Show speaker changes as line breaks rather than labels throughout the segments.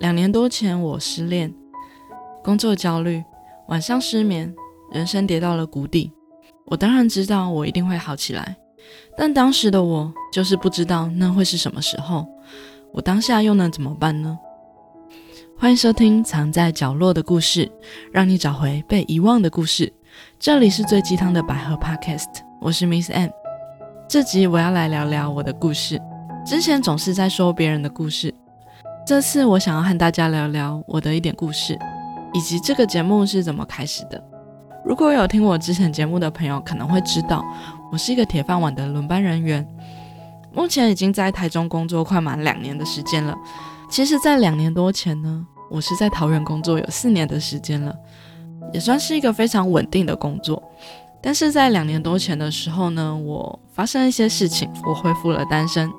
两年多前，我失恋，工作焦虑，晚上失眠，人生跌到了谷底。我当然知道我一定会好起来，但当时的我就是不知道那会是什么时候。我当下又能怎么办呢？欢迎收听《藏在角落的故事》，让你找回被遗忘的故事。这里是最鸡汤的百合 Podcast，我是 Miss M。这集我要来聊聊我的故事。之前总是在说别人的故事。这次我想要和大家聊聊我的一点故事，以及这个节目是怎么开始的。如果有听我之前节目的朋友，可能会知道我是一个铁饭碗的轮班人员，目前已经在台中工作快满两年的时间了。其实，在两年多前呢，我是在桃园工作有四年的时间了，也算是一个非常稳定的工作。但是在两年多前的时候呢，我发生一些事情，我恢复了单身，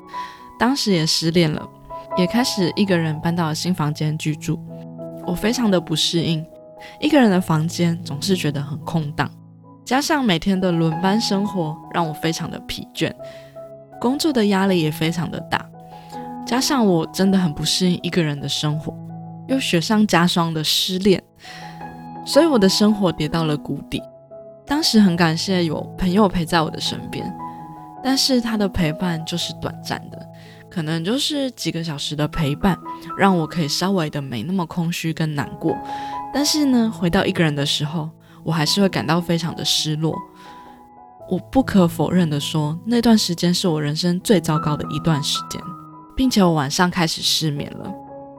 当时也失恋了。也开始一个人搬到了新房间居住，我非常的不适应，一个人的房间总是觉得很空荡，加上每天的轮班生活让我非常的疲倦，工作的压力也非常的大，加上我真的很不适应一个人的生活，又雪上加霜的失恋，所以我的生活跌到了谷底。当时很感谢有朋友陪在我的身边，但是他的陪伴就是短暂的。可能就是几个小时的陪伴，让我可以稍微的没那么空虚跟难过。但是呢，回到一个人的时候，我还是会感到非常的失落。我不可否认的说，那段时间是我人生最糟糕的一段时间，并且我晚上开始失眠了。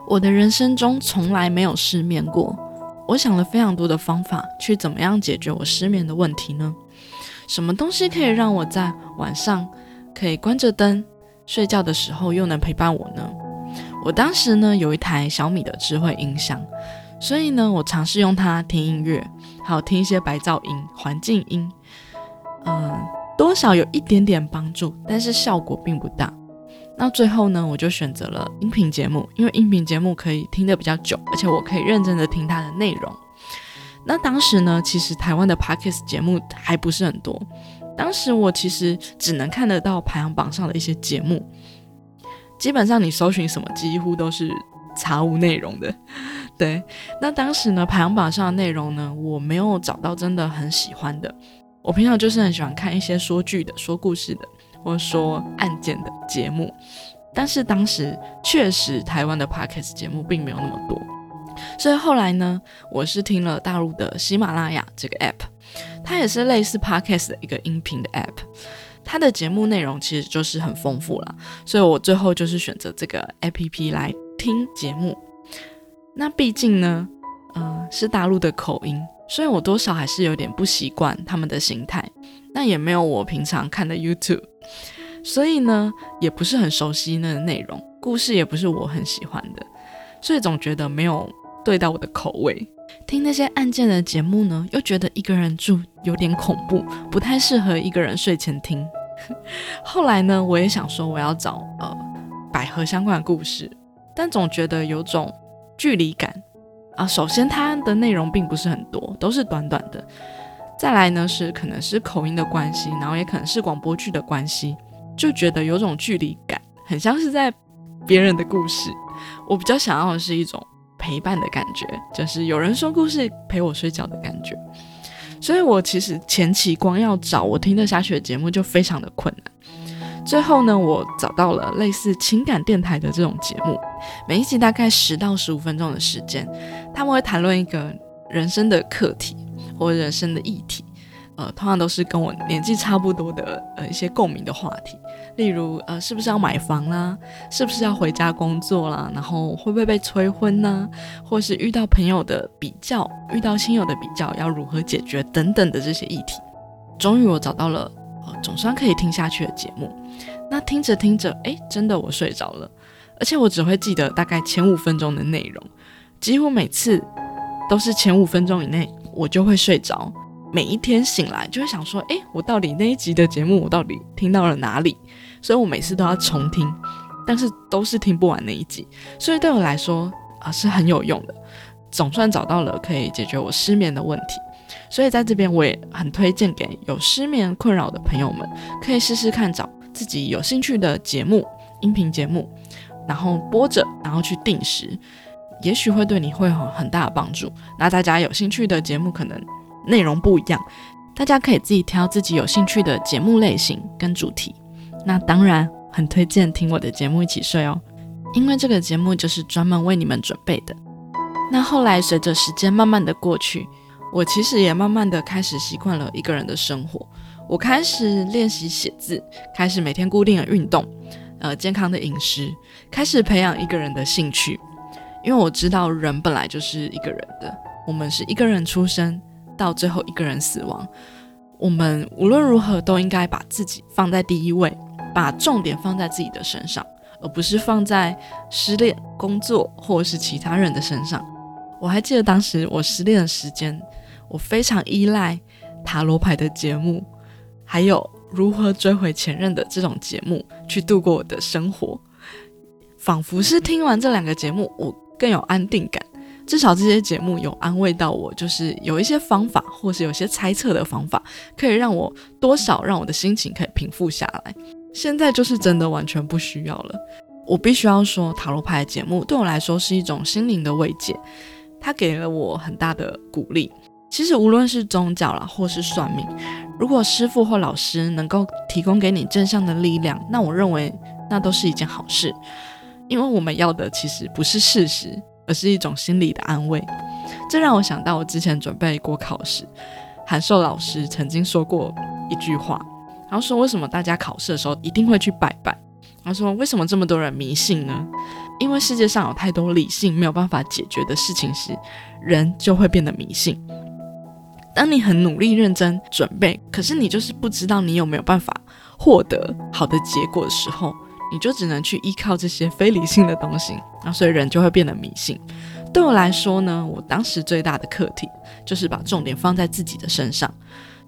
我的人生中从来没有失眠过。我想了非常多的方法，去怎么样解决我失眠的问题呢？什么东西可以让我在晚上可以关着灯？睡觉的时候又能陪伴我呢？我当时呢有一台小米的智慧音箱，所以呢我尝试用它听音乐，还有听一些白噪音、环境音，嗯，多少有一点点帮助，但是效果并不大。那最后呢，我就选择了音频节目，因为音频节目可以听得比较久，而且我可以认真的听它的内容。那当时呢，其实台湾的 Podcast 节目还不是很多。当时我其实只能看得到排行榜上的一些节目，基本上你搜寻什么，几乎都是查无内容的。对，那当时呢，排行榜上的内容呢，我没有找到真的很喜欢的。我平常就是很喜欢看一些说剧的、说故事的，或者说案件的节目，但是当时确实台湾的 podcast 节目并没有那么多，所以后来呢，我是听了大陆的喜马拉雅这个 app。它也是类似 podcast 的一个音频的 app，它的节目内容其实就是很丰富了，所以我最后就是选择这个 app 来听节目。那毕竟呢，嗯，是大陆的口音，所以我多少还是有点不习惯他们的形态。那也没有我平常看的 YouTube，所以呢，也不是很熟悉那个内容，故事也不是我很喜欢的，所以总觉得没有对到我的口味。听那些案件的节目呢，又觉得一个人住有点恐怖，不太适合一个人睡前听。后来呢，我也想说我要找呃百合相关的故事，但总觉得有种距离感啊。首先，它的内容并不是很多，都是短短的。再来呢，是可能是口音的关系，然后也可能是广播剧的关系，就觉得有种距离感，很像是在别人的故事。我比较想要的是一种。陪伴的感觉，就是有人说故事陪我睡觉的感觉。所以我其实前期光要找我听得下去的节目就非常的困难。最后呢，我找到了类似情感电台的这种节目，每一集大概十到十五分钟的时间，他们会谈论一个人生的课题或人生的议题。呃，通常都是跟我年纪差不多的呃一些共鸣的话题，例如呃是不是要买房啦，是不是要回家工作啦，然后会不会被催婚呢，或是遇到朋友的比较，遇到亲友的比较要如何解决？等等的这些议题。终于我找到了呃总算可以听下去的节目，那听着听着，哎，真的我睡着了，而且我只会记得大概前五分钟的内容，几乎每次都是前五分钟以内我就会睡着。每一天醒来就会想说，哎，我到底那一集的节目我到底听到了哪里？所以我每次都要重听，但是都是听不完那一集。所以对我来说啊是很有用的，总算找到了可以解决我失眠的问题。所以在这边我也很推荐给有失眠困扰的朋友们，可以试试看找自己有兴趣的节目，音频节目，然后播着，然后去定时。也许会对你会有很大的帮助。那大家有兴趣的节目可能内容不一样，大家可以自己挑自己有兴趣的节目类型跟主题。那当然很推荐听我的节目一起睡哦，因为这个节目就是专门为你们准备的。那后来随着时间慢慢的过去，我其实也慢慢的开始习惯了一个人的生活。我开始练习写字，开始每天固定的运动，呃，健康的饮食，开始培养一个人的兴趣。因为我知道人本来就是一个人的，我们是一个人出生，到最后一个人死亡。我们无论如何都应该把自己放在第一位，把重点放在自己的身上，而不是放在失恋、工作或是其他人的身上。我还记得当时我失恋的时间，我非常依赖塔罗牌的节目。还有如何追回前任的这种节目去度过我的生活，仿佛是听完这两个节目，我更有安定感。至少这些节目有安慰到我，就是有一些方法，或是有些猜测的方法，可以让我多少让我的心情可以平复下来。现在就是真的完全不需要了。我必须要说，塔罗牌的节目对我来说是一种心灵的慰藉，它给了我很大的鼓励。其实无论是宗教啦，或是算命，如果师傅或老师能够提供给你正向的力量，那我认为那都是一件好事。因为我们要的其实不是事实，而是一种心理的安慰。这让我想到我之前准备国考时，函授老师曾经说过一句话，然后说为什么大家考试的时候一定会去拜拜？他说为什么这么多人迷信呢？因为世界上有太多理性没有办法解决的事情时，人就会变得迷信。当你很努力认真准备，可是你就是不知道你有没有办法获得好的结果的时候，你就只能去依靠这些非理性的东西，那所以人就会变得迷信。对我来说呢，我当时最大的课题就是把重点放在自己的身上。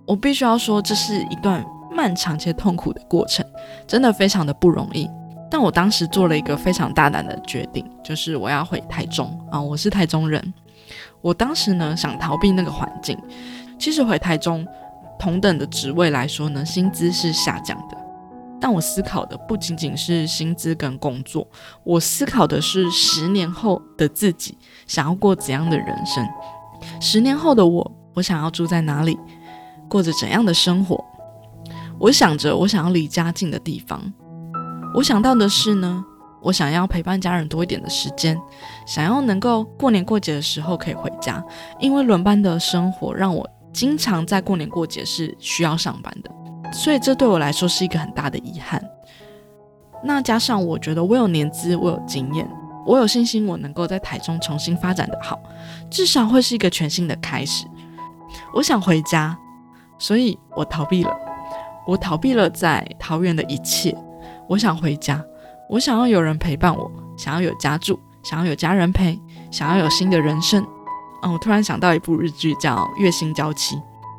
我必须要说，这是一段漫长且痛苦的过程，真的非常的不容易。但我当时做了一个非常大胆的决定，就是我要回台中啊，我是台中人。我当时呢想逃避那个环境。其实回台中，同等的职位来说呢，薪资是下降的。但我思考的不仅仅是薪资跟工作，我思考的是十年后的自己想要过怎样的人生。十年后的我，我想要住在哪里，过着怎样的生活？我想着我想要离家近的地方。我想到的是呢，我想要陪伴家人多一点的时间，想要能够过年过节的时候可以回家，因为轮班的生活让我。经常在过年过节是需要上班的，所以这对我来说是一个很大的遗憾。那加上我觉得我有年资，我有经验，我有信心我能够在台中重新发展的好，至少会是一个全新的开始。我想回家，所以我逃避了，我逃避了在桃园的一切。我想回家，我想要有人陪伴我，想要有家住，想要有家人陪，想要有新的人生。嗯，我突然想到一部日剧叫《月薪娇妻》，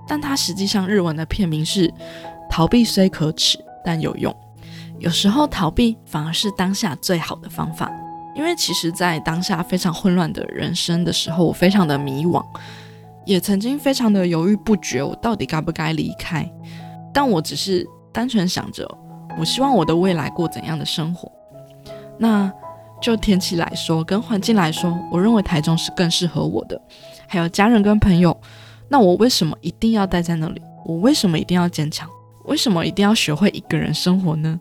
但它实际上日文的片名是“逃避虽可耻，但有用”。有时候逃避反而是当下最好的方法，因为其实，在当下非常混乱的人生的时候，我非常的迷惘，也曾经非常的犹豫不决，我到底该不该离开？但我只是单纯想着，我希望我的未来过怎样的生活？那。就天气来说，跟环境来说，我认为台中是更适合我的。还有家人跟朋友，那我为什么一定要待在那里？我为什么一定要坚强？为什么一定要学会一个人生活呢？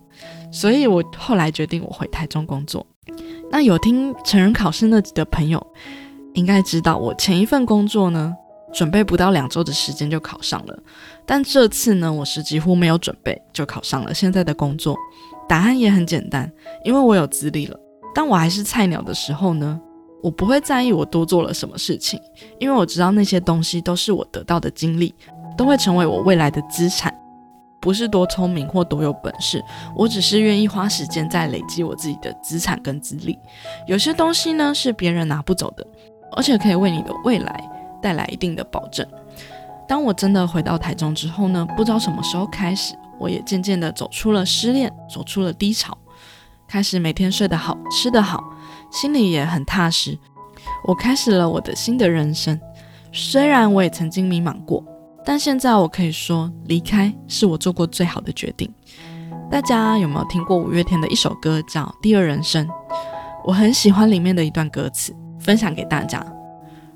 所以我后来决定我回台中工作。那有听成人考试那集的朋友，应该知道我前一份工作呢，准备不到两周的时间就考上了。但这次呢，我是几乎没有准备就考上了现在的工作。答案也很简单，因为我有资历了。当我还是菜鸟的时候呢，我不会在意我多做了什么事情，因为我知道那些东西都是我得到的经历，都会成为我未来的资产。不是多聪明或多有本事，我只是愿意花时间在累积我自己的资产跟资历。有些东西呢是别人拿不走的，而且可以为你的未来带来一定的保证。当我真的回到台中之后呢，不知道什么时候开始，我也渐渐的走出了失恋，走出了低潮。开始每天睡得好，吃得好，心里也很踏实。我开始了我的新的人生。虽然我也曾经迷茫过，但现在我可以说，离开是我做过最好的决定。大家有没有听过五月天的一首歌叫《第二人生》？我很喜欢里面的一段歌词，分享给大家。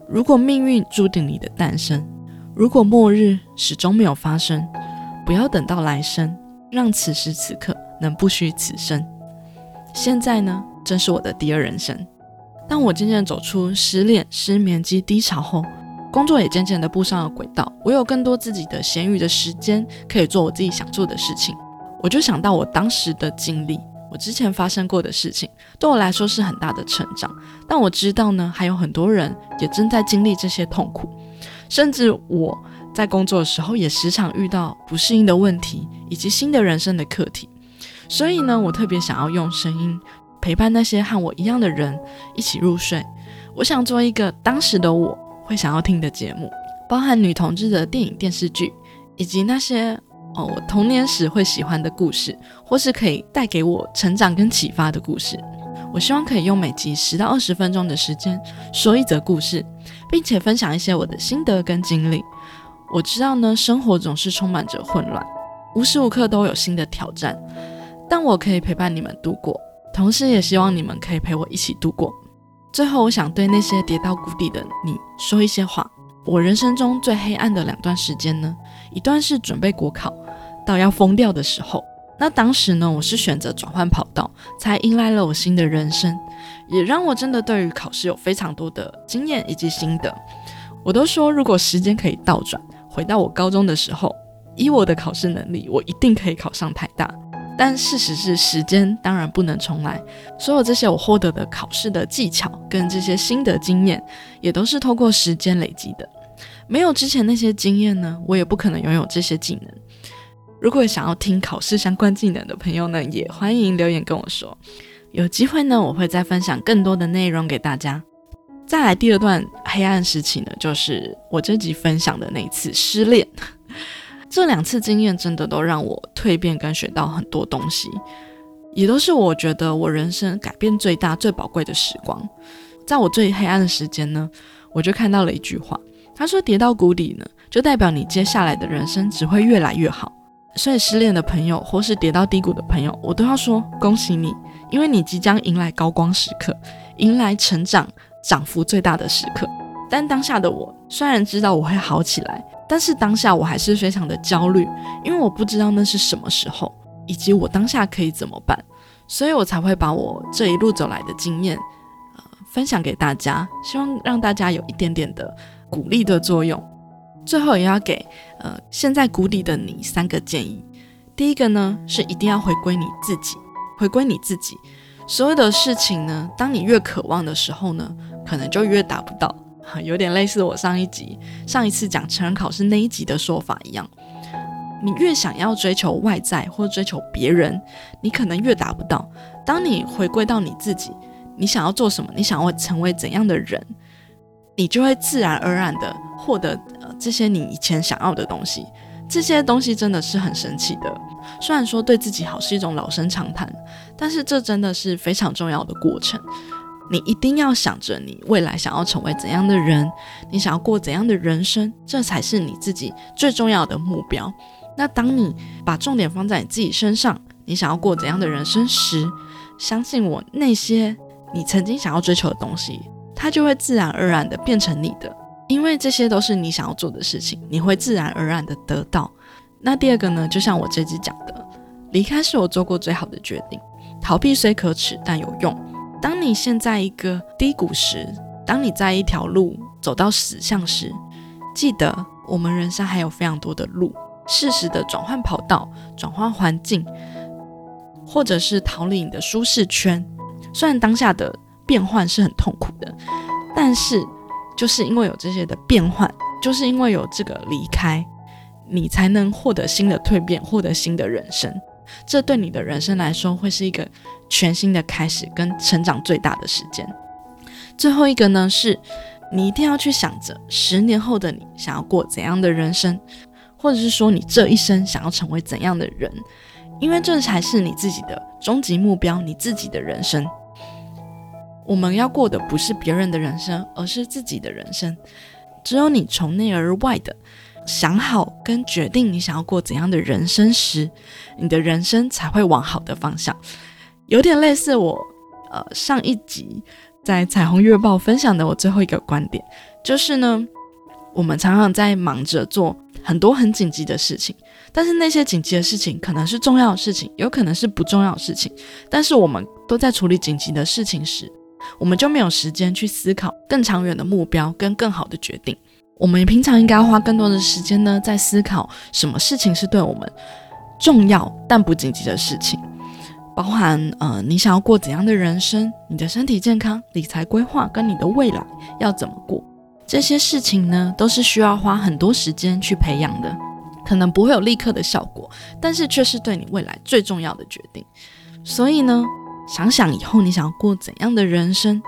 如果命运注定你的诞生，如果末日始终没有发生，不要等到来生，让此时此刻能不虚此生。现在呢，正是我的第二人生。当我渐渐走出失恋、失眠及低潮后，工作也渐渐的步上了轨道。我有更多自己的闲余的时间，可以做我自己想做的事情。我就想到我当时的经历，我之前发生过的事情，对我来说是很大的成长。但我知道呢，还有很多人也正在经历这些痛苦，甚至我在工作的时候也时常遇到不适应的问题，以及新的人生的课题。所以呢，我特别想要用声音陪伴那些和我一样的人一起入睡。我想做一个当时的我会想要听的节目，包含女同志的电影、电视剧，以及那些。哦，我童年时会喜欢的故事，或是可以带给我成长跟启发的故事。我希望可以用每集十到二十分钟的时间说一则故事，并且分享一些我的心得跟经历。我知道呢，生活总是充满着混乱，无时无刻都有新的挑战，但我可以陪伴你们度过，同时也希望你们可以陪我一起度过。最后，我想对那些跌到谷底的你说一些话。我人生中最黑暗的两段时间呢，一段是准备国考。到要疯掉的时候，那当时呢，我是选择转换跑道，才迎来了我新的人生，也让我真的对于考试有非常多的经验以及心得。我都说，如果时间可以倒转，回到我高中的时候，以我的考试能力，我一定可以考上台大。但事实是，时间当然不能重来。所有这些我获得的考试的技巧跟这些心得经验，也都是透过时间累积的。没有之前那些经验呢，我也不可能拥有这些技能。如果想要听考试相关技能的朋友呢，也欢迎留言跟我说。有机会呢，我会再分享更多的内容给大家。再来第二段黑暗时期呢，就是我这集分享的那一次失恋。这两次经验真的都让我蜕变跟学到很多东西，也都是我觉得我人生改变最大、最宝贵的时光。在我最黑暗的时间呢，我就看到了一句话，他说：“跌到谷底呢，就代表你接下来的人生只会越来越好。”所以失恋的朋友，或是跌到低谷的朋友，我都要说恭喜你，因为你即将迎来高光时刻，迎来成长涨幅最大的时刻。但当下的我，虽然知道我会好起来，但是当下我还是非常的焦虑，因为我不知道那是什么时候，以及我当下可以怎么办，所以我才会把我这一路走来的经验，呃，分享给大家，希望让大家有一点点的鼓励的作用。最后也要给呃现在谷底的你三个建议。第一个呢是一定要回归你自己，回归你自己。所有的事情呢，当你越渴望的时候呢，可能就越达不到。有点类似我上一集上一次讲成人考试那一集的说法一样。你越想要追求外在或追求别人，你可能越达不到。当你回归到你自己，你想要做什么，你想要成为怎样的人，你就会自然而然的获得。这些你以前想要的东西，这些东西真的是很神奇的。虽然说对自己好是一种老生常谈，但是这真的是非常重要的过程。你一定要想着你未来想要成为怎样的人，你想要过怎样的人生，这才是你自己最重要的目标。那当你把重点放在你自己身上，你想要过怎样的人生时，相信我，那些你曾经想要追求的东西，它就会自然而然的变成你的。因为这些都是你想要做的事情，你会自然而然的得到。那第二个呢？就像我这集讲的，离开是我做过最好的决定。逃避虽可耻，但有用。当你现在一个低谷时，当你在一条路走到死巷时，记得我们人生还有非常多的路，适时的转换跑道、转换环境，或者是逃离你的舒适圈。虽然当下的变换是很痛苦的，但是。就是因为有这些的变换，就是因为有这个离开，你才能获得新的蜕变，获得新的人生。这对你的人生来说，会是一个全新的开始跟成长最大的时间。最后一个呢，是你一定要去想着十年后的你想要过怎样的人生，或者是说你这一生想要成为怎样的人，因为这才是你自己的终极目标，你自己的人生。我们要过的不是别人的人生，而是自己的人生。只有你从内而外的想好跟决定你想要过怎样的人生时，你的人生才会往好的方向。有点类似我呃上一集在彩虹月报分享的我最后一个观点，就是呢，我们常常在忙着做很多很紧急的事情，但是那些紧急的事情可能是重要的事情，有可能是不重要的事情，但是我们都在处理紧急的事情时，我们就没有时间去思考更长远的目标跟更好的决定。我们平常应该花更多的时间呢，在思考什么事情是对我们重要但不紧急的事情。包含呃，你想要过怎样的人生？你的身体健康、理财规划跟你的未来要怎么过？这些事情呢，都是需要花很多时间去培养的，可能不会有立刻的效果，但是却是对你未来最重要的决定。所以呢，想想以后你想要过怎样的人生，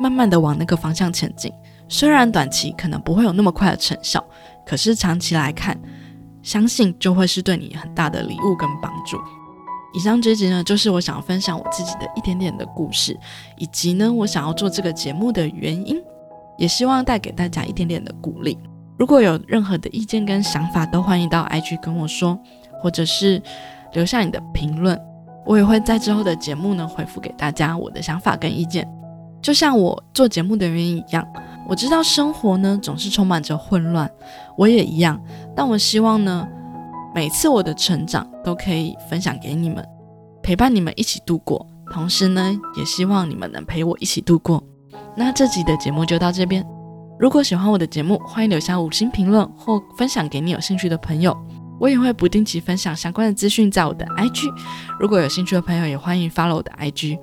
慢慢的往那个方向前进。虽然短期可能不会有那么快的成效，可是长期来看，相信就会是对你很大的礼物跟帮助。以上这集呢，就是我想要分享我自己的一点点的故事，以及呢，我想要做这个节目的原因，也希望带给大家一点点的鼓励。如果有任何的意见跟想法，都欢迎到 IG 跟我说，或者是留下你的评论，我也会在之后的节目呢回复给大家我的想法跟意见。就像我做节目的原因一样，我知道生活呢总是充满着混乱，我也一样，但我希望呢。每次我的成长都可以分享给你们，陪伴你们一起度过。同时呢，也希望你们能陪我一起度过。那这集的节目就到这边。如果喜欢我的节目，欢迎留下五星评论或分享给你有兴趣的朋友。我也会不定期分享相关的资讯在我的 IG。如果有兴趣的朋友，也欢迎 follow 我的 IG。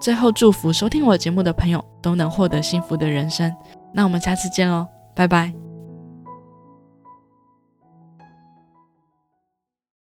最后，祝福收听我节目的朋友都能获得幸福的人生。那我们下次见喽，拜拜。